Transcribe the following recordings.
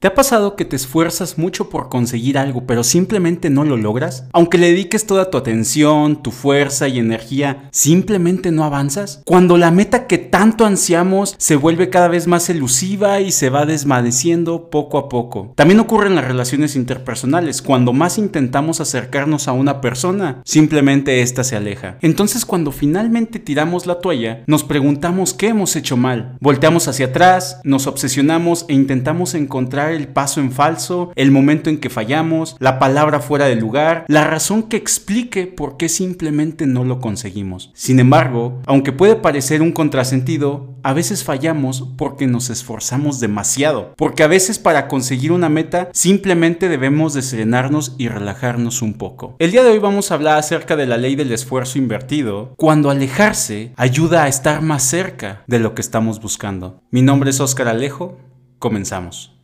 ¿Te ha pasado que te esfuerzas mucho por conseguir algo, pero simplemente no lo logras? Aunque le dediques toda tu atención, tu fuerza y energía, ¿simplemente no avanzas? Cuando la meta que tanto ansiamos se vuelve cada vez más elusiva y se va desvaneciendo poco a poco. También ocurre en las relaciones interpersonales. Cuando más intentamos acercarnos a una persona, simplemente ésta se aleja. Entonces cuando finalmente tiramos la toalla, nos preguntamos qué hemos hecho mal. Volteamos hacia atrás, nos obsesionamos e intentamos encontrar el paso en falso, el momento en que fallamos, la palabra fuera de lugar, la razón que explique por qué simplemente no lo conseguimos. Sin embargo, aunque puede parecer un contrasentido, a veces fallamos porque nos esforzamos demasiado, porque a veces para conseguir una meta simplemente debemos de serenarnos y relajarnos un poco. El día de hoy vamos a hablar acerca de la ley del esfuerzo invertido, cuando alejarse ayuda a estar más cerca de lo que estamos buscando. Mi nombre es Oscar Alejo, comenzamos.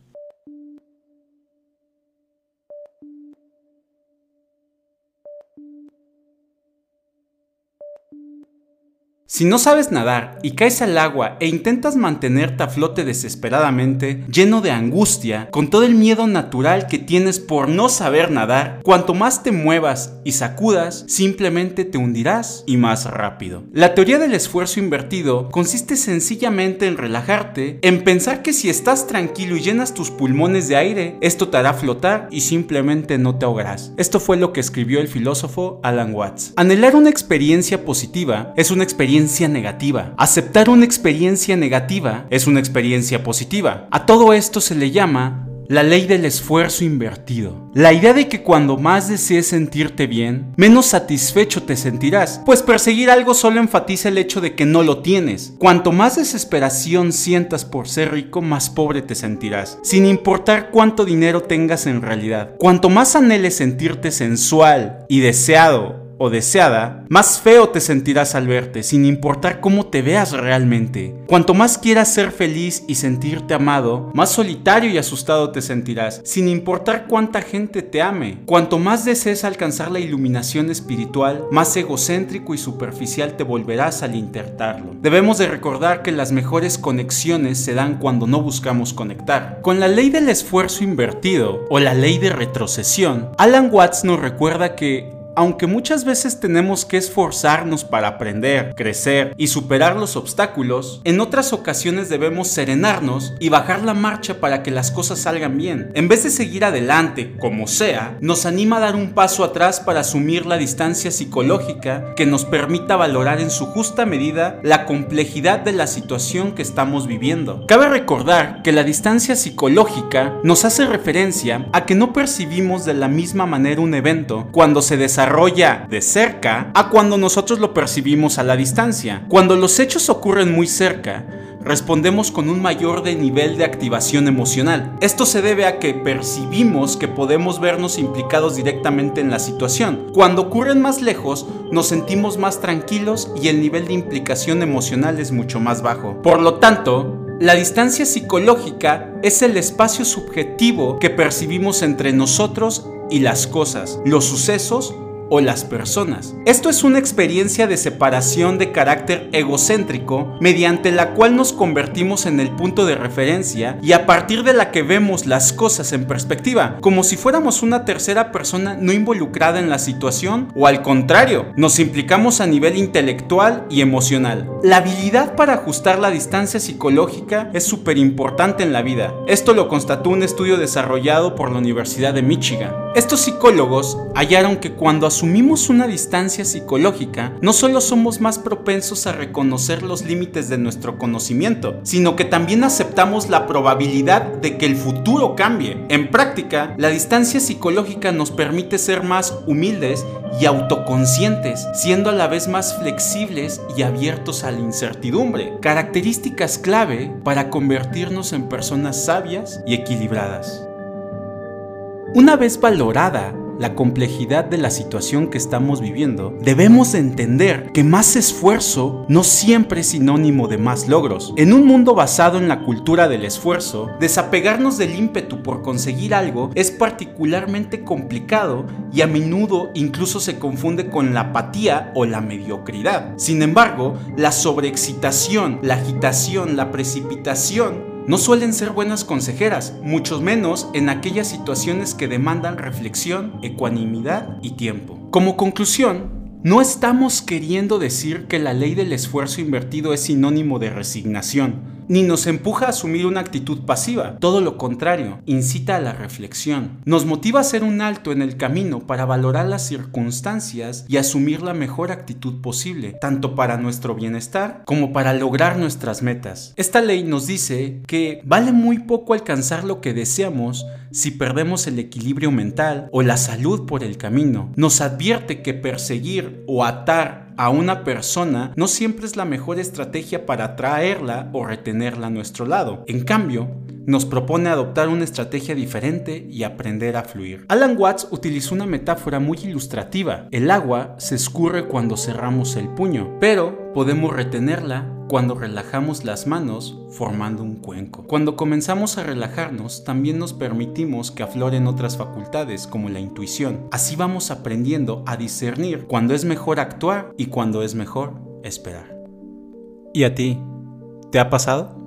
Si no sabes nadar y caes al agua e intentas mantenerte a flote desesperadamente, lleno de angustia, con todo el miedo natural que tienes por no saber nadar, cuanto más te muevas y sacudas, simplemente te hundirás y más rápido. La teoría del esfuerzo invertido consiste sencillamente en relajarte, en pensar que si estás tranquilo y llenas tus pulmones de aire, esto te hará flotar y simplemente no te ahogarás. Esto fue lo que escribió el filósofo Alan Watts. Anhelar una experiencia positiva es una experiencia negativa. Aceptar una experiencia negativa es una experiencia positiva. A todo esto se le llama la ley del esfuerzo invertido. La idea de que cuando más desees sentirte bien, menos satisfecho te sentirás, pues perseguir algo solo enfatiza el hecho de que no lo tienes. Cuanto más desesperación sientas por ser rico, más pobre te sentirás, sin importar cuánto dinero tengas en realidad. Cuanto más anheles sentirte sensual y deseado o deseada, más feo te sentirás al verte, sin importar cómo te veas realmente. Cuanto más quieras ser feliz y sentirte amado, más solitario y asustado te sentirás, sin importar cuánta gente te ame. Cuanto más desees alcanzar la iluminación espiritual, más egocéntrico y superficial te volverás al intentarlo. Debemos de recordar que las mejores conexiones se dan cuando no buscamos conectar. Con la ley del esfuerzo invertido o la ley de retrocesión, Alan Watts nos recuerda que aunque muchas veces tenemos que esforzarnos para aprender, crecer y superar los obstáculos, en otras ocasiones debemos serenarnos y bajar la marcha para que las cosas salgan bien. En vez de seguir adelante, como sea, nos anima a dar un paso atrás para asumir la distancia psicológica que nos permita valorar en su justa medida la complejidad de la situación que estamos viviendo. Cabe recordar que la distancia psicológica nos hace referencia a que no percibimos de la misma manera un evento cuando se desarrolla desarrolla de cerca a cuando nosotros lo percibimos a la distancia. Cuando los hechos ocurren muy cerca, respondemos con un mayor de nivel de activación emocional. Esto se debe a que percibimos que podemos vernos implicados directamente en la situación. Cuando ocurren más lejos, nos sentimos más tranquilos y el nivel de implicación emocional es mucho más bajo. Por lo tanto, la distancia psicológica es el espacio subjetivo que percibimos entre nosotros y las cosas, los sucesos o las personas. Esto es una experiencia de separación de carácter egocéntrico mediante la cual nos convertimos en el punto de referencia y a partir de la que vemos las cosas en perspectiva, como si fuéramos una tercera persona no involucrada en la situación o al contrario, nos implicamos a nivel intelectual y emocional. La habilidad para ajustar la distancia psicológica es súper importante en la vida. Esto lo constató un estudio desarrollado por la Universidad de Michigan. Estos psicólogos hallaron que cuando asumimos una distancia psicológica, no solo somos más propensos a reconocer los límites de nuestro conocimiento, sino que también aceptamos la probabilidad de que el futuro cambie. En práctica, la distancia psicológica nos permite ser más humildes y autoconscientes, siendo a la vez más flexibles y abiertos a la incertidumbre, características clave para convertirnos en personas sabias y equilibradas. Una vez valorada la complejidad de la situación que estamos viviendo, debemos entender que más esfuerzo no siempre es sinónimo de más logros. En un mundo basado en la cultura del esfuerzo, desapegarnos del ímpetu por conseguir algo es particularmente complicado y a menudo incluso se confunde con la apatía o la mediocridad. Sin embargo, la sobreexcitación, la agitación, la precipitación no suelen ser buenas consejeras, mucho menos en aquellas situaciones que demandan reflexión, ecuanimidad y tiempo. Como conclusión, no estamos queriendo decir que la ley del esfuerzo invertido es sinónimo de resignación ni nos empuja a asumir una actitud pasiva, todo lo contrario, incita a la reflexión. Nos motiva a hacer un alto en el camino para valorar las circunstancias y asumir la mejor actitud posible, tanto para nuestro bienestar como para lograr nuestras metas. Esta ley nos dice que vale muy poco alcanzar lo que deseamos si perdemos el equilibrio mental o la salud por el camino. Nos advierte que perseguir o atar a una persona no siempre es la mejor estrategia para atraerla o retenerla a nuestro lado. En cambio, nos propone adoptar una estrategia diferente y aprender a fluir. Alan Watts utilizó una metáfora muy ilustrativa. El agua se escurre cuando cerramos el puño, pero podemos retenerla cuando relajamos las manos formando un cuenco. Cuando comenzamos a relajarnos, también nos permitimos que afloren otras facultades como la intuición. Así vamos aprendiendo a discernir cuando es mejor actuar y cuando es mejor esperar. ¿Y a ti? ¿Te ha pasado?